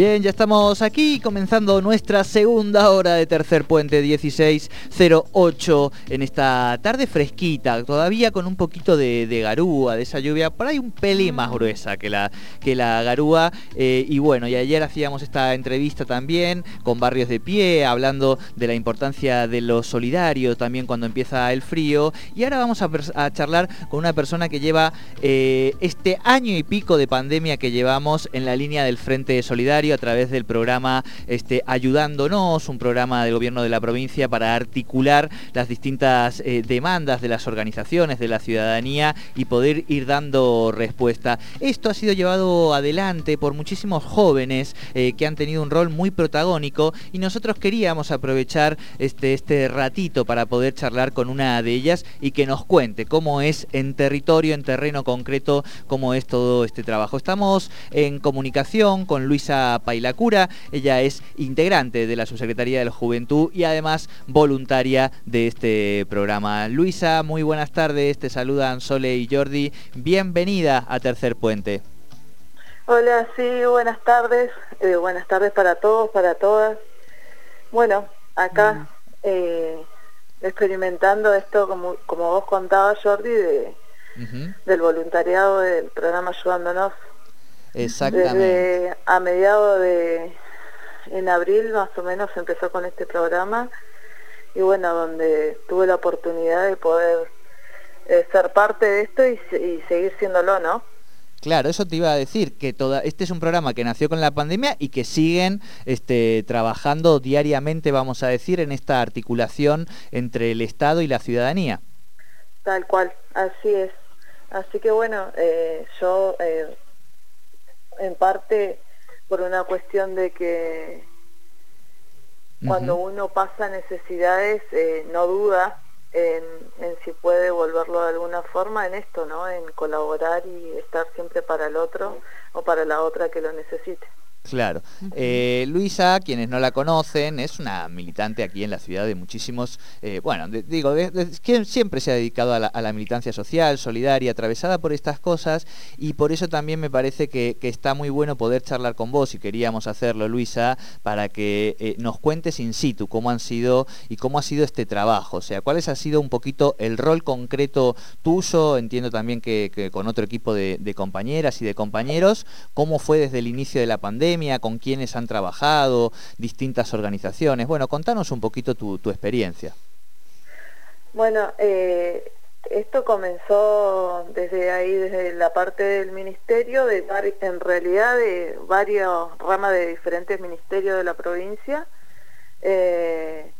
Bien, ya estamos aquí comenzando nuestra segunda hora de Tercer Puente 1608 en esta tarde fresquita, todavía con un poquito de, garúa, de esa lluvia, por ahí un pelín más gruesa que la, que la garúa. Eh, y bueno, y ayer hacíamos esta entrevista también con Barrios de Pie, hablando de la importancia de lo solidario también cuando empieza el frío. Y ahora vamos a, charlar con una persona que lleva eh, este año y pico de pandemia que llevamos en la línea del Frente Solidario a través del programa este, Ayudándonos, un programa del gobierno de la provincia para articular las distintas eh, demandas de las organizaciones, de la ciudadanía y poder ir dando respuesta. Esto ha sido llevado adelante por muchísimos jóvenes eh, que han tenido un rol muy protagónico y nosotros queríamos aprovechar este, este ratito para poder charlar con una de ellas y que nos cuente cómo es en territorio, en terreno concreto, cómo es todo este trabajo. Estamos en comunicación con Luisa Pailacura. Ella es integrante de la Subsecretaría de la Juventud y además voluntaria de este programa. Luisa, muy buenas tardes. Te saludan Sole y Jordi. Bienvenida a Tercer Puente. Hola, sí, buenas tardes. Eh, buenas tardes para todos, para todas. Bueno, acá mm. eh, experimentando esto, como, como vos contabas, Jordi, de, del voluntariado del programa Ayudándonos Exactamente. Desde a mediados de, en abril más o menos empezó con este programa y bueno, donde tuve la oportunidad de poder eh, ser parte de esto y, seguir siéndolo, ¿no? Claro, eso te iba a decir, que toda, este es un programa que nació con la pandemia y que siguen este, trabajando diariamente, vamos a decir, en esta articulación entre el Estado y la ciudadanía. Tal cual, así es. Así que bueno, eh, yo eh, en parte por una cuestión de que cuando uno pasa necesidades eh, no duda en, en, si puede devolverlo de alguna forma en esto, ¿no? En colaborar y estar siempre para el otro o para la otra que lo necesite. Claro. Eh, Luisa, quienes no la conocen, es una militante aquí en la ciudad de muchísimos, eh, bueno, digo, siempre se ha dedicado a la, militancia social, solidaria, atravesada por estas cosas, y por eso también me parece que, está muy bueno poder charlar con vos, y queríamos hacerlo, Luisa, para que eh, nos cuentes in situ cómo han sido y cómo ha sido este trabajo, o sea, cuál ha sido un poquito el rol concreto tuyo, entiendo también que, con otro equipo de compañeras y de compañeros, cómo fue desde el inicio de la pandemia, con quiénes han trabajado, distintas organizaciones. Bueno, contanos un poquito tu, experiencia. Bueno, eh, esto comenzó desde ahí, desde la parte del ministerio, de en realidad de varios ramas de diferentes ministerios de la provincia. Eh,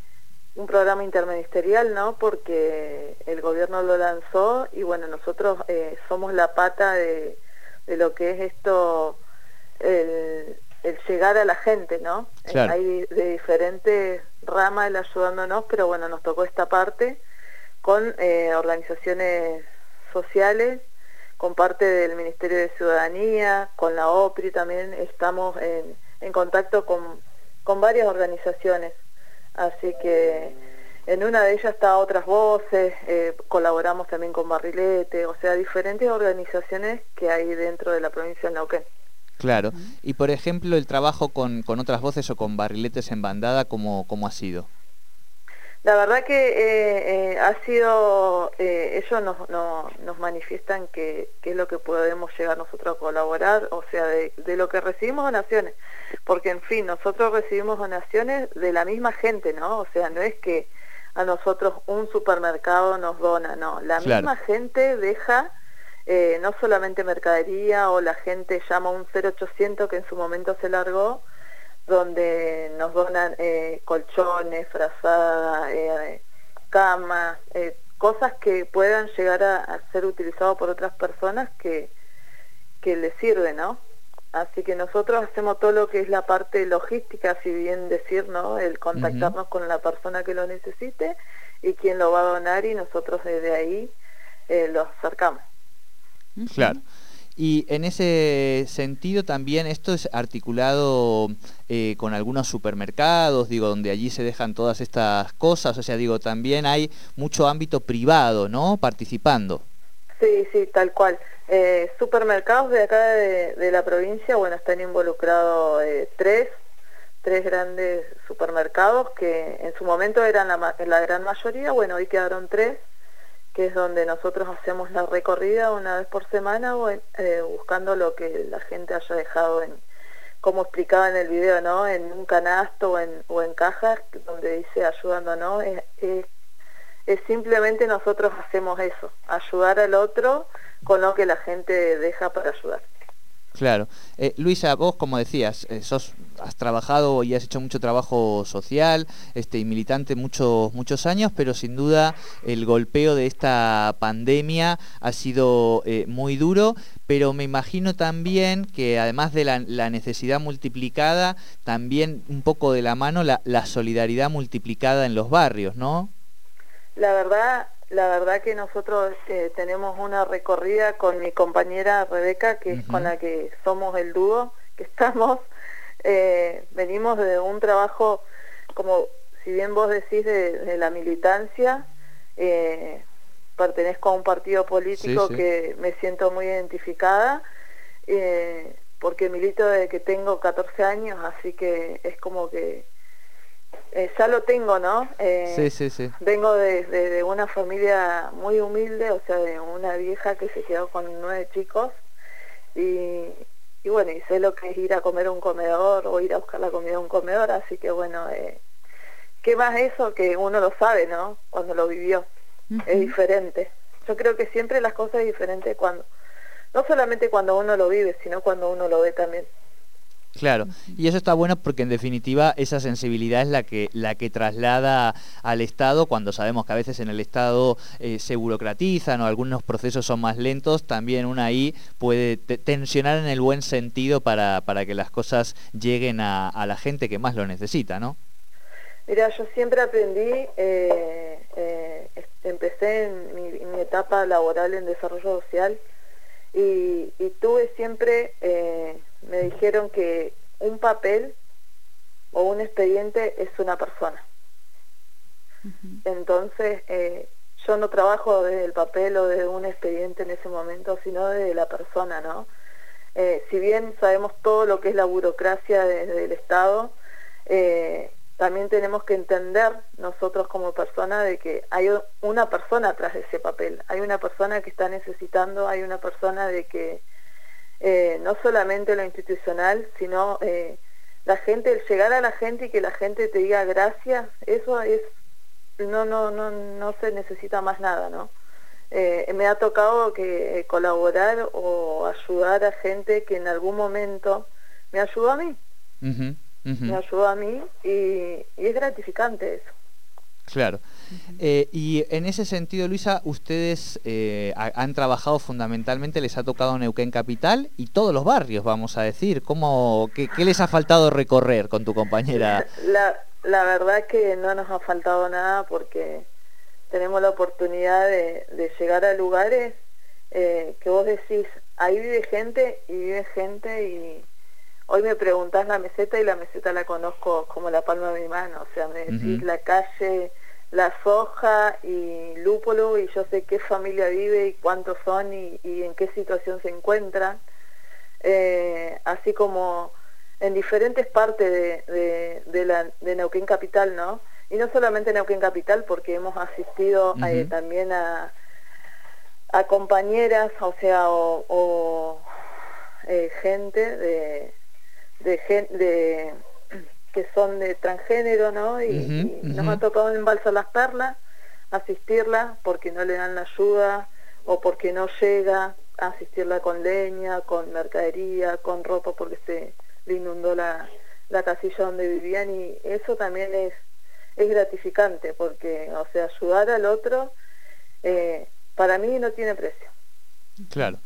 un programa interministerial, ¿no? Porque el gobierno lo lanzó y bueno, nosotros eh, somos la pata de, lo que es esto el, llegar a la gente, ¿no? Hay de diferentes ramas el ayudándonos, pero bueno, nos tocó esta parte con eh, organizaciones sociales, con parte del Ministerio de Ciudadanía, con la OPRI también estamos en, en contacto con, con varias organizaciones. Así que en una de ellas está Otras Voces, eh, colaboramos también con Barrilete, o sea, diferentes organizaciones que hay dentro de la provincia de Neuquén. Claro. Y por ejemplo, el trabajo con, otras voces o con barriletes en bandada, ¿cómo, cómo ha sido? La verdad que eh, eh, ha sido, eh, ellos nos, nos manifiestan que, es lo que podemos llegar nosotros a colaborar, o sea, de, de, lo que recibimos donaciones, porque en fin, nosotros recibimos donaciones de la misma gente, ¿no? O sea, no es que a nosotros un supermercado nos dona, no, la misma gente deja eh, no solamente mercadería o la gente llama un 0800 que en su momento se largó, donde nos donan eh, colchones, frazadas, eh, camas, cosas que puedan llegar a, ser utilizados por otras personas que, que les sirven, ¿no? Así que nosotros hacemos todo lo que es la parte logística, si bien decir, ¿no? El contactarnos con la persona que lo necesite y quien lo va a donar y nosotros desde ahí lo acercamos. Claro. Y en ese sentido también esto es articulado eh, con algunos supermercados, digo, donde allí se dejan todas estas cosas, o sea, digo, también hay mucho ámbito privado, ¿no? Participando. Sí, sí, tal cual. Eh, supermercados de acá de, la provincia, bueno, están involucrados eh, tres, tres grandes supermercados que en su momento eran la, la gran mayoría, bueno, hoy quedaron tres, que es donde nosotros hacemos la recorrida una vez por semana eh, buscando lo que la gente haya dejado en, como explicaba en el video, ¿no? En un canasto o en, cajas donde dice ayudando, ¿no? Es, simplemente nosotros hacemos eso, ayudar al otro con lo que la gente deja para ayudar. Claro. Eh, Luisa, vos como decías, eh, sos, has trabajado y has hecho mucho trabajo social este, y militante muchos, muchos años, pero sin duda el golpeo de esta pandemia ha sido eh, muy duro, pero me imagino también que además de la, necesidad multiplicada, también un poco de la mano la, la solidaridad multiplicada en los barrios, ¿no? La verdad, la verdad que nosotros eh, tenemos una recorrida con mi compañera Rebeca, que es con la que somos el dúo, que estamos, eh, venimos de un trabajo, como si bien vos decís, de, la militancia, eh, pertenezco a un partido político que me siento muy identificada, porque milito desde que tengo 14 años, así que es como que eh, ya lo tengo, ¿no? Eh, sí, sí, sí. Vengo de, una familia muy humilde, o sea, de una vieja que se quedó con nueve chicos y, y bueno, y sé lo que es ir a comer a un comedor o ir a buscar la comida a un comedor, así que bueno, eh, ¿qué más eso que uno lo sabe, ¿no? Cuando lo vivió. Es diferente. Yo creo que siempre las cosas es diferente cuando, no solamente cuando uno lo vive, sino cuando uno lo ve también. Claro, y eso está bueno porque en definitiva esa sensibilidad es la que, la que traslada al Estado, cuando sabemos que a veces en el Estado eh, se burocratizan o algunos procesos son más lentos, también uno ahí puede tensionar en el buen sentido para, para que las cosas lleguen a, la gente que más lo necesita, ¿no? Mira, yo siempre aprendí, eh, eh, empecé en mi, etapa laboral en desarrollo social y, y tuve siempre me dijeron que un papel o un expediente es una persona. Entonces, eh, yo no trabajo desde el papel o desde un expediente en ese momento, sino desde la persona, ¿no? Eh, si bien sabemos todo lo que es la burocracia desde el Estado, eh, también tenemos que entender nosotros como persona de que hay una persona atrás de ese papel, hay una persona que está necesitando, hay una persona de que eh, no solamente lo institucional, sino eh, la gente, el llegar a la gente y que la gente te diga gracias, eso es, no, no, no, no se necesita más nada, ¿no? Eh, me ha tocado que colaborar o ayudar a gente que en algún momento me ayudó a mí. Me ayudó a mí y es gratificante eso. Claro. Eh, y en ese sentido, Luisa, ustedes eh, han trabajado fundamentalmente, les ha tocado Neuquén Capital y todos los barrios, vamos a decir. ¿Cómo, qué, les ha faltado recorrer con tu compañera? La, la verdad que no nos ha faltado nada porque tenemos la oportunidad de, llegar a lugares eh, que vos decís, ahí vive gente y vive gente y hoy me preguntás la meseta y la meseta la conozco como la palma de mi mano, o sea, me decís la calle la soja y lúpulo y yo sé qué familia vive y cuántos son y, en qué situación se encuentran, eh, así como en diferentes partes de, de, la, de Neuquén Capital, ¿no? Y no solamente Neuquén Capital, porque hemos asistido eh, también a, a compañeras, o sea, o, eh, gente de, de, de que son de transgénero, ¿no? Y, nos ha tocado en Balsa Las Perlas asistirla porque no le dan la ayuda o porque no llega a asistirla con leña, con mercadería, con ropa porque se le inundó la, la casilla donde vivían y eso también es, es gratificante porque, o sea, ayudar al otro eh, para mí no tiene precio. Claro.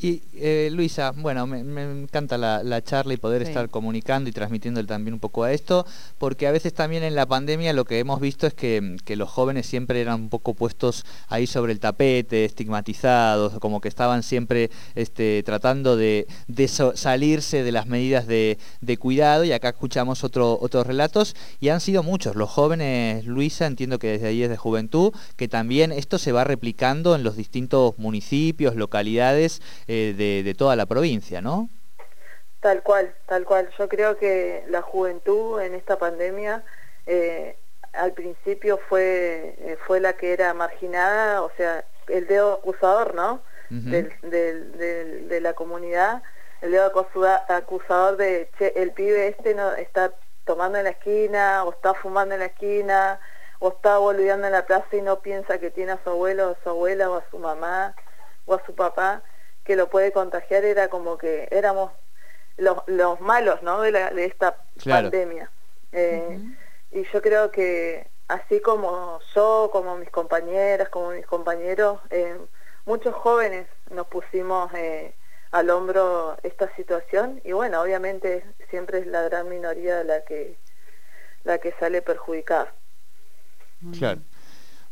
Y eh, Luisa, bueno, me, encanta la, charla y poder estar comunicando y transmitiendo también un poco a esto, porque a veces también en la pandemia lo que hemos visto es que, los jóvenes siempre eran un poco puestos ahí sobre el tapete, estigmatizados, como que estaban siempre este, tratando de, salirse de las medidas de, cuidado y acá escuchamos otro, otros relatos y han sido muchos. Los jóvenes, Luisa, entiendo que desde ahí es de juventud, que también esto se va replicando en los distintos municipios, localidades eh, de, toda la provincia, ¿no? Tal cual, tal cual. Yo creo que la juventud en esta pandemia eh, al principio fue, eh, fue la que era marginada, o sea, el dedo acusador, ¿no? de la comunidad, el dedo acusador de, che, el pibe este no está tomando en la esquina, o está fumando en la esquina, o está volviendo en la plaza y no piensa que tiene a su abuelo o a su abuela o a su mamá o a su papá que lo puede contagiar era como que éramos los, los malos ¿no? de, la, de esta pandemia. Eh, y yo creo que así como yo, como mis compañeras, como mis compañeros, eh, muchos jóvenes nos pusimos eh, al hombro esta situación y bueno, obviamente siempre es la gran minoría la que, la que sale perjudicada. Claro.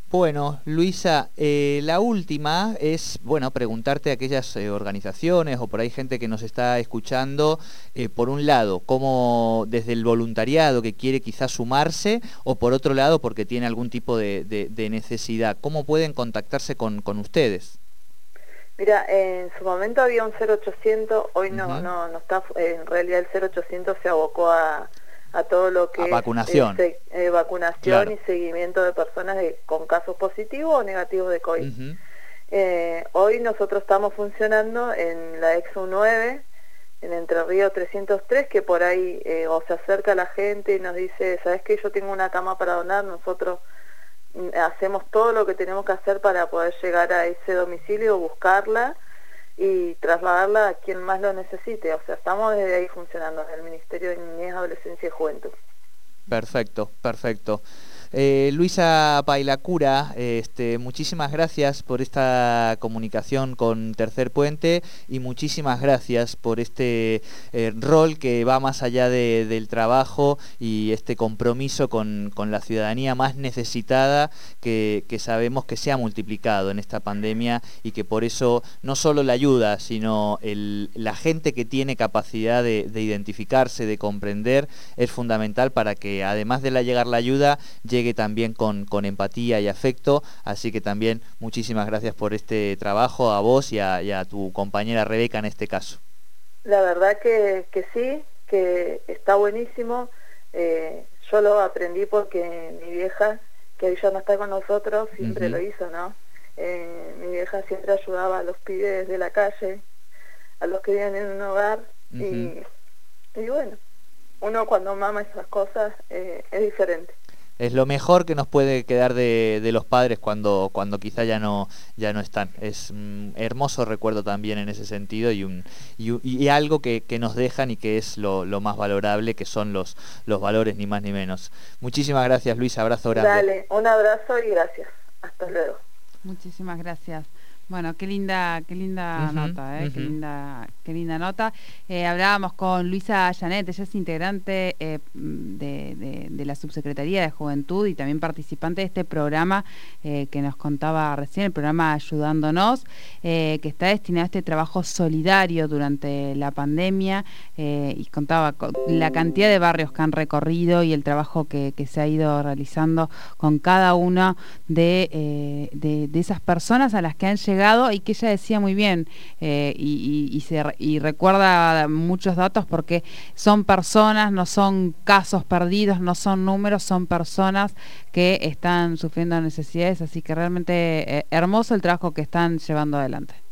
Bueno, Luisa, eh, la última es, bueno, preguntarte a aquellas eh, organizaciones o por ahí gente que nos está escuchando, eh, por un lado, cómo desde el voluntariado que quiere quizás sumarse, o por otro lado, porque tiene algún tipo de, necesidad, ¿cómo pueden contactarse con, ustedes? Mira, en su momento había un 0800, hoy no, no, no está, en realidad el 0800 se abocó a a todo lo que vacunación, es eh, vacunación y seguimiento de personas con casos positivos o negativos de COVID. Eh, hoy nosotros estamos funcionando en la EXU 9, en Entre Ríos 303, que por ahí eh, o se acerca la gente y nos dice, ¿sabes qué? Yo tengo una cama para donar, nosotros mm, hacemos todo lo que tenemos que hacer para poder llegar a ese domicilio, buscarla y trasladarla a quien más lo necesite. O sea, estamos desde ahí funcionando, en el Ministerio de Niñez, Adolescencia y Juventud. Perfecto, perfecto. Eh, Luisa Pailacura, este, muchísimas gracias por esta comunicación con Tercer Puente y muchísimas gracias por este eh, rol que va más allá del trabajo y este compromiso con, la ciudadanía más necesitada que, sabemos que se ha multiplicado en esta pandemia y que por eso no solo la ayuda, sino la gente que tiene capacidad de, identificarse, de comprender, es fundamental para que además de la llegar la ayuda, llegue también con, con, empatía y afecto. Así que también muchísimas gracias por este trabajo a vos y a, tu compañera Rebeca en este caso. La verdad que, que sí, que está buenísimo. Eh, yo lo aprendí porque mi vieja, que hoy ya no está con nosotros, siempre lo hizo, ¿no? Eh, mi vieja siempre ayudaba a los pibes de la calle, a los que vivían en un hogar y, y, bueno, uno cuando mama esas cosas eh, es diferente es lo mejor que nos puede quedar de, los padres cuando, cuando quizá ya no, ya no están. Es un hermoso recuerdo también en ese sentido y, un, y, algo que, nos dejan y que es lo, más valorable, que son los, los valores ni más ni menos. Muchísimas gracias Luis, abrazo grande. Dale, un abrazo y gracias. Hasta luego. Muchísimas gracias. Bueno, qué linda, qué linda nota, ¿eh? qué linda, qué linda nota. Eh, hablábamos con Luisa Janet, ella es integrante eh, de, la Subsecretaría de Juventud y también participante de este programa que nos contaba recién, el programa Ayudándonos, que está destinado a este trabajo solidario durante la pandemia y contaba la cantidad de barrios que han recorrido y el trabajo que, se ha ido realizando con cada una de, de esas personas a las que han llegado y que ella decía muy bien eh, y, y, recuerda muchos datos porque son personas, no son casos perdidos, no son números, son personas que están sufriendo necesidades, así que realmente eh, hermoso el trabajo que están llevando adelante.